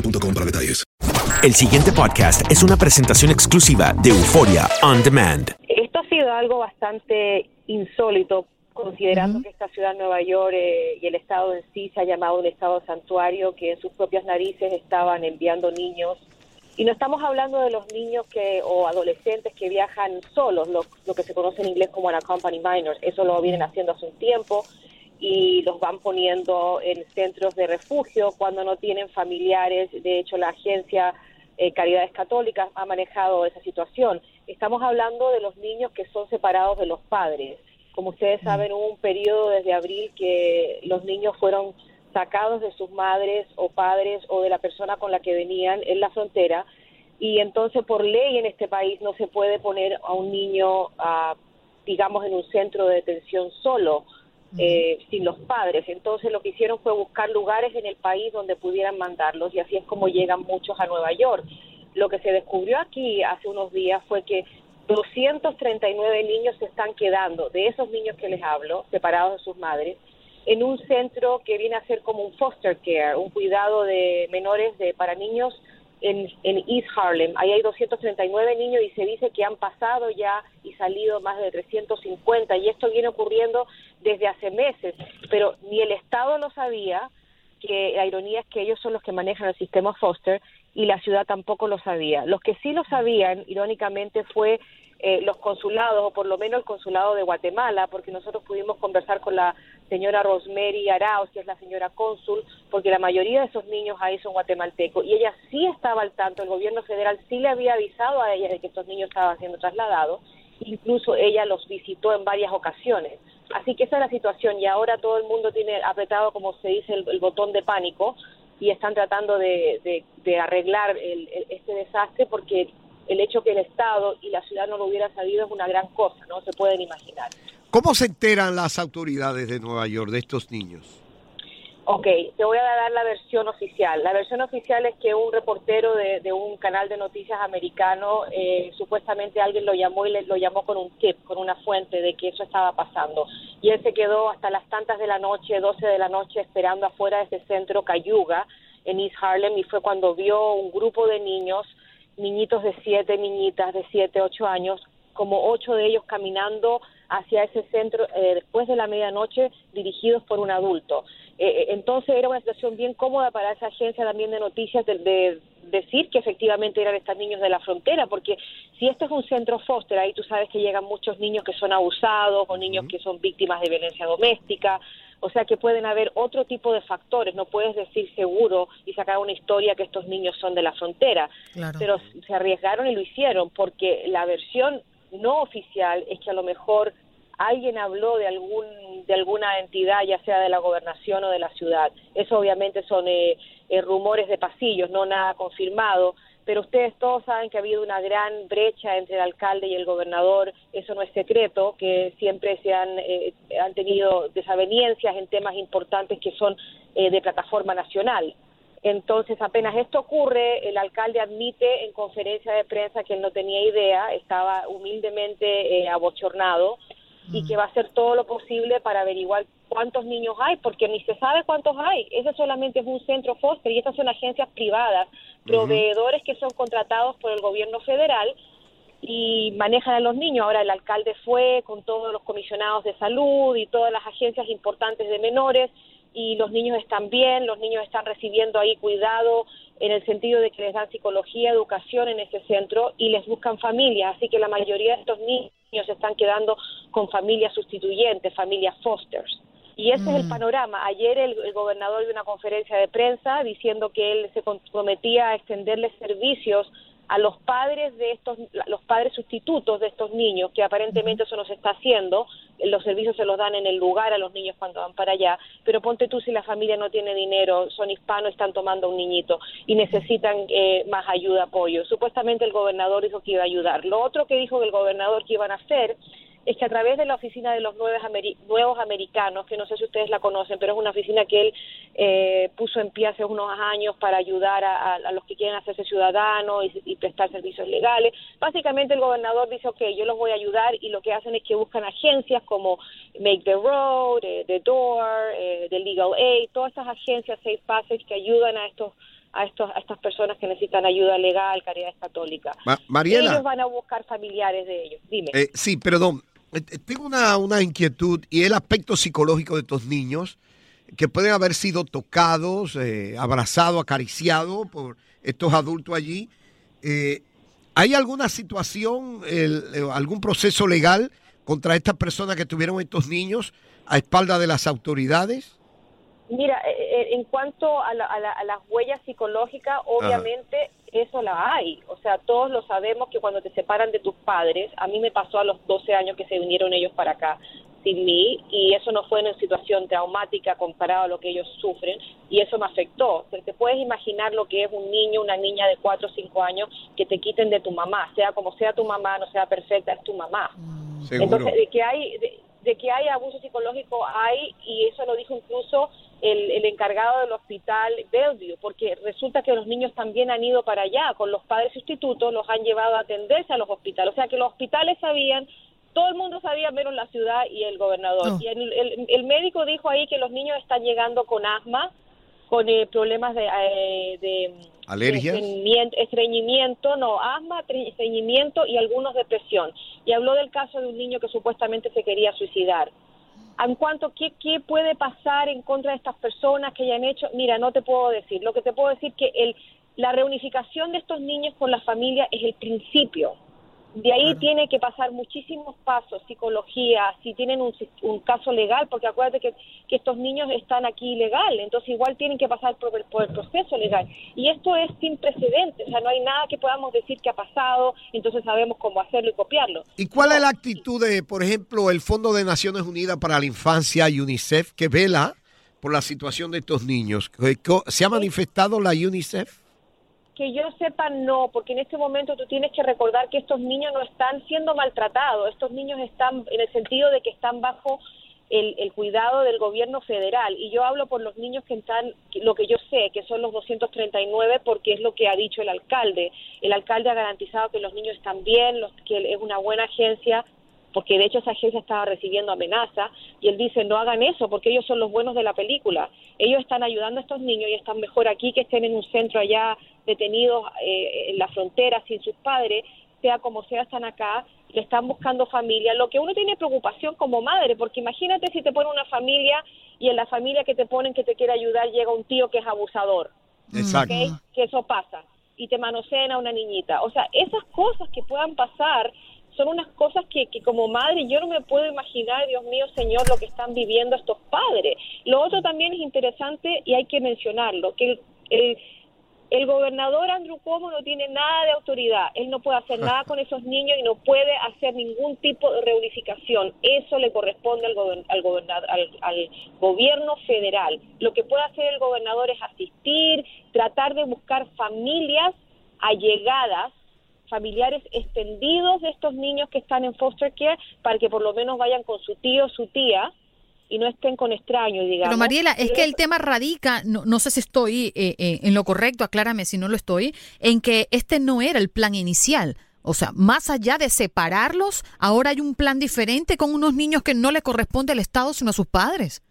boostmobile.com para detalles. El siguiente podcast es una presentación exclusiva de Euforia On Demand. Esto ha sido algo bastante insólito, considerando que esta ciudad, Nueva York, eh, y el estado en sí se ha llamado un estado santuario, que en sus propias narices estaban enviando niños. Y no estamos hablando de los niños que o adolescentes que viajan solos, lo, lo que se conoce en inglés como unaccompanied minors. Eso lo vienen haciendo hace un tiempo y los van poniendo en centros de refugio cuando no tienen familiares. De hecho, la agencia eh, Caridades Católicas ha manejado esa situación. Estamos hablando de los niños que son separados de los padres. Como ustedes saben, hubo un periodo desde abril que los niños fueron sacados de sus madres o padres o de la persona con la que venían en la frontera y entonces por ley en este país no se puede poner a un niño, ah, digamos, en un centro de detención solo eh, sin los padres. Entonces lo que hicieron fue buscar lugares en el país donde pudieran mandarlos y así es como llegan muchos a Nueva York. Lo que se descubrió aquí hace unos días fue que 239 niños se están quedando, de esos niños que les hablo, separados de sus madres, en un centro que viene a ser como un foster care, un cuidado de menores de para niños en, en East Harlem. Ahí hay 239 niños y se dice que han pasado ya y salido más de 350 y esto viene ocurriendo desde hace meses, pero ni el Estado lo sabía, que la ironía es que ellos son los que manejan el sistema foster y la ciudad tampoco lo sabía. Los que sí lo sabían, irónicamente, fue eh, los consulados, o por lo menos el consulado de Guatemala, porque nosotros pudimos conversar con la señora Rosemary Arauz, que es la señora cónsul, porque la mayoría de esos niños ahí son guatemaltecos, y ella sí estaba al tanto, el gobierno federal sí le había avisado a ella de que estos niños estaban siendo trasladados, incluso ella los visitó en varias ocasiones. Así que esa es la situación y ahora todo el mundo tiene apretado, como se dice, el, botón de pánico y están tratando de, arreglar el- este desastre porque el hecho que el Estado y la ciudad no lo hubiera sabido es una gran cosa, no se pueden imaginar. ¿Cómo se enteran las autoridades de Nueva York de estos niños? Ok, te voy a dar la versión oficial. La versión oficial es que un reportero de, de un canal de noticias americano, eh, supuestamente alguien lo llamó y le, lo llamó con un tip, con una fuente de que eso estaba pasando. Y él se quedó hasta las tantas de la noche, 12 de la noche, esperando afuera de ese centro Cayuga en East Harlem y fue cuando vio un grupo de niños, niñitos de siete, niñitas de siete, ocho años, como ocho de ellos caminando hacia ese centro eh, después de la medianoche dirigidos por un adulto. Eh, eh, entonces era una situación bien cómoda para esa agencia también de noticias de, de decir que efectivamente eran estos niños de la frontera, porque si este es un centro foster, ahí tú sabes que llegan muchos niños que son abusados o niños que son víctimas de violencia doméstica, o sea que pueden haber otro tipo de factores, no puedes decir seguro y sacar una historia que estos niños son de la frontera, Claro. pero se arriesgaron y lo hicieron, porque la versión no oficial es que a lo mejor alguien habló de algún de alguna entidad, ya sea de la gobernación o de la ciudad. Eso obviamente son eh, eh, rumores de pasillos, no nada confirmado, pero ustedes todos saben que ha habido una gran brecha entre el alcalde y el gobernador, eso no es secreto, que siempre se han, eh, han tenido desavenencias en temas importantes que son eh, de plataforma nacional. Entonces, apenas esto ocurre, el alcalde admite en conferencia de prensa que él no tenía idea, estaba humildemente eh, abochornado y que va a hacer todo lo posible para averiguar cuántos niños hay, porque ni se sabe cuántos hay. Ese solamente es un centro foster y estas son agencias privadas, proveedores que son contratados por el gobierno federal y manejan a los niños. Ahora el alcalde fue con todos los comisionados de salud y todas las agencias importantes de menores y los niños están bien, los niños están recibiendo ahí cuidado en el sentido de que les dan psicología, educación en ese centro y les buscan familias, así que la mayoría de estos niños se están quedando con familias sustituyentes, familias fosters. Y ese es el panorama. Ayer el, el gobernador dio una conferencia de prensa diciendo que él se comprometía a extenderles servicios a los padres de estos, los padres sustitutos de estos niños, que aparentemente eso no se está haciendo, los servicios se los dan en el lugar a los niños cuando van para allá, pero ponte tú si la familia no tiene dinero, son hispanos, están tomando un niñito y necesitan eh, más ayuda, apoyo. Supuestamente el gobernador dijo que iba a ayudar. Lo otro que dijo el gobernador que iban a hacer es que a través de la oficina de los nuevos, ameri- nuevos americanos, que no sé si ustedes la conocen, pero es una oficina que él eh, puso en pie hace unos años para ayudar a, a- a los que quieren hacerse ciudadanos y, y prestar servicios legales. Básicamente el gobernador dice, ok, yo los voy a ayudar y lo que hacen es que buscan agencias como Make the Road, eh, The Door, eh, The Legal Aid, todas estas agencias, Safe Passage, que ayudan a estos a, estos, a estas personas que necesitan ayuda legal, caridad católica. Ma- Mariela. Ellos van a buscar familiares de ellos. Dime. Eh, sí, perdón. Eh, eh, Tengo una, una inquietud y el aspecto psicológico de estos niños que pueden haber sido tocados, eh, abrazados, acariciados por estos adultos allí. ¿Hay alguna situación, algún proceso legal contra estas personas que tuvieron estos niños a espalda de las autoridades? Mira, en cuanto a, la- a la- a las huellas psicológicas, obviamente eso la hay. O sea, todos lo sabemos que cuando te separan de tus padres, a mí me pasó a los 12 años que se vinieron ellos para acá sin mí y eso no fue una situación traumática comparado a lo que ellos sufren y eso me afectó. Te, te puedes imaginar lo que es un niño, una niña de 4 o 5 años que te quiten de tu mamá, sea como sea tu mamá, no sea perfecta, es tu mamá. Entonces, de que hay de, de que hay abuso psicológico hay y eso lo dijo incluso el, el encargado del hospital Bellevue, porque resulta que los niños también han ido para allá con los padres sustitutos, los han llevado a atenderse a los hospitales, o sea que los hospitales sabían todo el mundo sabía menos la ciudad y el gobernador. Y el, el- el médico dijo ahí que los niños están llegando con asma, con eh, problemas de, eh, de ¿Alergias? estreñimiento, no, asma, tre- estreñimiento y algunos depresión. Y habló del caso de un niño que supuestamente se quería suicidar. En cuanto qué, qué puede pasar en contra de estas personas que hayan hecho, mira, no te puedo decir. Lo que te puedo decir que el, la reunificación de estos niños con la familia es el principio. De ahí tiene que pasar muchísimos pasos, psicología, si tienen un, un caso legal, porque acuérdate que, que estos niños están aquí ilegal, entonces igual tienen que pasar por el, por el proceso legal. Y esto es sin precedentes, o sea, no hay nada que podamos decir que ha pasado, entonces sabemos cómo hacerlo y copiarlo. ¿Y cuál es la actitud de, por ejemplo, el Fondo de Naciones Unidas para la Infancia, UNICEF, que vela por la situación de estos niños? ¿Se ha manifestado la UNICEF? Que yo sepa, no, porque en este momento tú tienes que recordar que estos niños no están siendo maltratados, estos niños están en el sentido de que están bajo el, el cuidado del gobierno federal. Y yo hablo por los niños que están, lo que yo sé, que son los 239, porque es lo que ha dicho el alcalde. El alcalde ha garantizado que los niños están bien, los, que es una buena agencia, porque de hecho esa agencia estaba recibiendo amenazas, y él dice, no hagan eso, porque ellos son los buenos de la película. Ellos están ayudando a estos niños y están mejor aquí que estén en un centro allá detenidos eh, en la frontera sin sus padres, sea como sea, están acá, le están buscando familia. Lo que uno tiene preocupación como madre, porque imagínate si te ponen una familia y en la familia que te ponen que te quiere ayudar llega un tío que es abusador. Exacto. ¿ok? Que eso pasa. Y te manosean a una niñita. O sea, esas cosas que puedan pasar son unas cosas que, que como madre yo no me puedo imaginar, Dios mío, Señor, lo que están viviendo estos padres. Lo otro también es interesante y hay que mencionarlo, que el, el- gobernador Andrew Cuomo no tiene nada de autoridad. Él no puede hacer nada con esos niños y no puede hacer ningún tipo de reunificación. Eso le corresponde al, al, al gobierno federal. Lo que puede hacer el gobernador es asistir, tratar de buscar familias allegadas familiares extendidos de estos niños que están en foster care para que por lo menos vayan con su tío, su tía y no estén con extraños, digamos. Pero Mariela, es que el tema radica, no, no sé si estoy eh, eh, en lo correcto, aclárame si no lo estoy, en que este no era el plan inicial. O sea, más allá de separarlos, ahora hay un plan diferente con unos niños que no le corresponde al Estado sino a sus padres.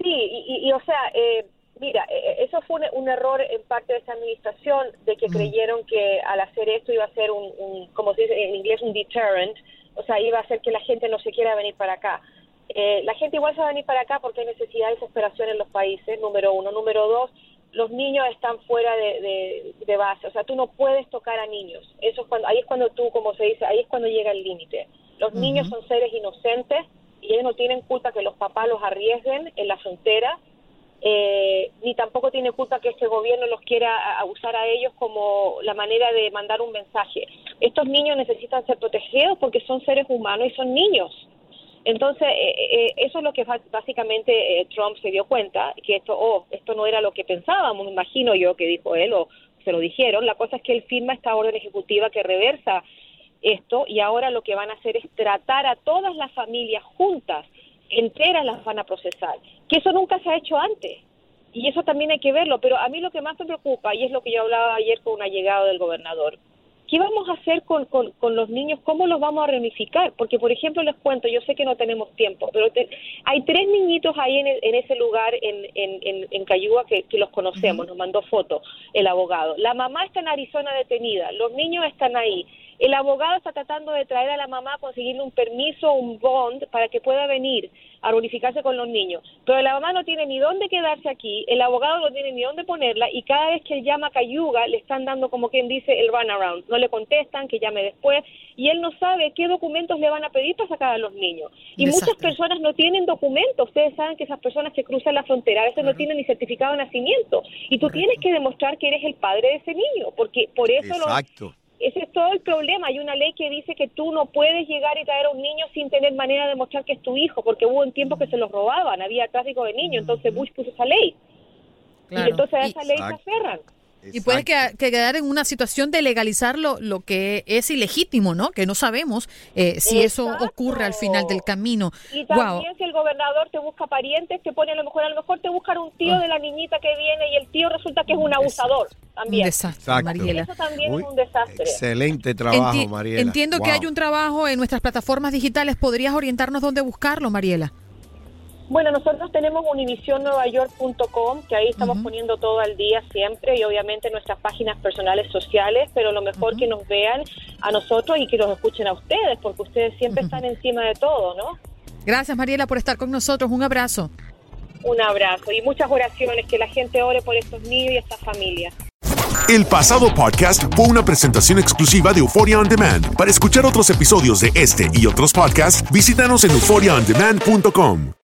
Sí, y, y- y, o sea, eh, mira, eh, eso fue un, un error en parte de esta administración, de que creyeron que al hacer esto iba a ser un, un, como se dice en inglés, un deterrent, o sea, iba a hacer que la gente no se quiera venir para acá. Eh, la gente igual se va a venir para acá porque hay necesidad y desesperación en los países, número uno. Número dos, los niños están fuera de, de, de base, o sea, tú no puedes tocar a niños. Eso es cuando, ahí es cuando tú, como se dice, ahí es cuando llega el límite. Los niños son seres inocentes y ellos no tienen culpa que los papás los arriesguen en la frontera, eh, ni tampoco tiene culpa que este gobierno los quiera a- a ellos como la manera de mandar un mensaje. Estos niños necesitan ser protegidos porque son seres humanos y son niños. Entonces, eh, eh, eso es lo que básicamente eh, Trump se dio cuenta, que esto, oh, esto no era lo que pensábamos, imagino yo que dijo él, o se lo dijeron. La cosa es que él firma esta orden ejecutiva que reversa esto y ahora lo que van a hacer es tratar a todas las familias juntas, enteras las van a procesar, que eso nunca se ha hecho antes. Y eso también hay que verlo, pero a mí lo que más me preocupa, y es lo que yo hablaba ayer con una llegada del gobernador, ¿qué vamos a hacer con, con, con los niños? ¿Cómo los vamos a reunificar? Porque, por ejemplo, les cuento, yo sé que no tenemos tiempo, pero te- hay tres niñitos ahí en, el- en ese lugar en, en, en, en Cayuga que, que los conocemos, nos mandó foto el abogado. La mamá está en Arizona detenida, los niños están ahí. El abogado está tratando de traer a la mamá a conseguirle un permiso, un bond, para que pueda venir a reunificarse con los niños. Pero la mamá no tiene ni dónde quedarse aquí, el abogado no tiene ni dónde ponerla y cada vez que él llama a Cayuga le están dando como quien dice el runaround. No le contestan, que llame después y él no sabe qué documentos le van a pedir para sacar a los niños. Y Desastre. muchas personas no tienen documentos. Ustedes saben que esas personas que cruzan la frontera a veces no tienen ni certificado de nacimiento. Y tú tienes que demostrar que eres el padre de ese niño, porque por eso lo, Exacto. Ese es todo el problema. Hay una ley que dice que tú no puedes llegar y traer a un niño sin tener manera de demostrar que es tu hijo, porque hubo un tiempo que se los robaban, había tráfico de niños, entonces Bush puso esa ley. Claro. Y entonces a esa ley se Exacto. Y puede que, que quedar en una situación de legalizar lo, lo que es ilegítimo, ¿no? Que no sabemos eh, si eso ocurre al final del camino. Y Wow. también si el gobernador te busca parientes, te pone a lo mejor, a lo mejor te buscan un tío de la niñita que viene y el tío resulta que es un abusador Un también. desastre, Exacto. Mariela. Eso también es un desastre. Excelente trabajo, Enti- Mariela. Entiendo que Wow. hay un trabajo en nuestras plataformas digitales. ¿Podrías orientarnos dónde buscarlo, Mariela? Bueno, nosotros tenemos univisionnuevayork.com, que ahí estamos poniendo todo al día siempre, y obviamente nuestras páginas personales sociales, pero lo mejor que nos vean a nosotros y que los escuchen a ustedes, porque ustedes siempre están encima de todo, ¿no? Gracias, Mariela, por estar con nosotros. Un abrazo. Un abrazo y muchas oraciones, que la gente ore por estos niños y estas familias. El pasado podcast fue una presentación exclusiva de Euphoria On Demand. Para escuchar otros episodios de este y otros podcasts, visítanos en euphoriaondemand.com.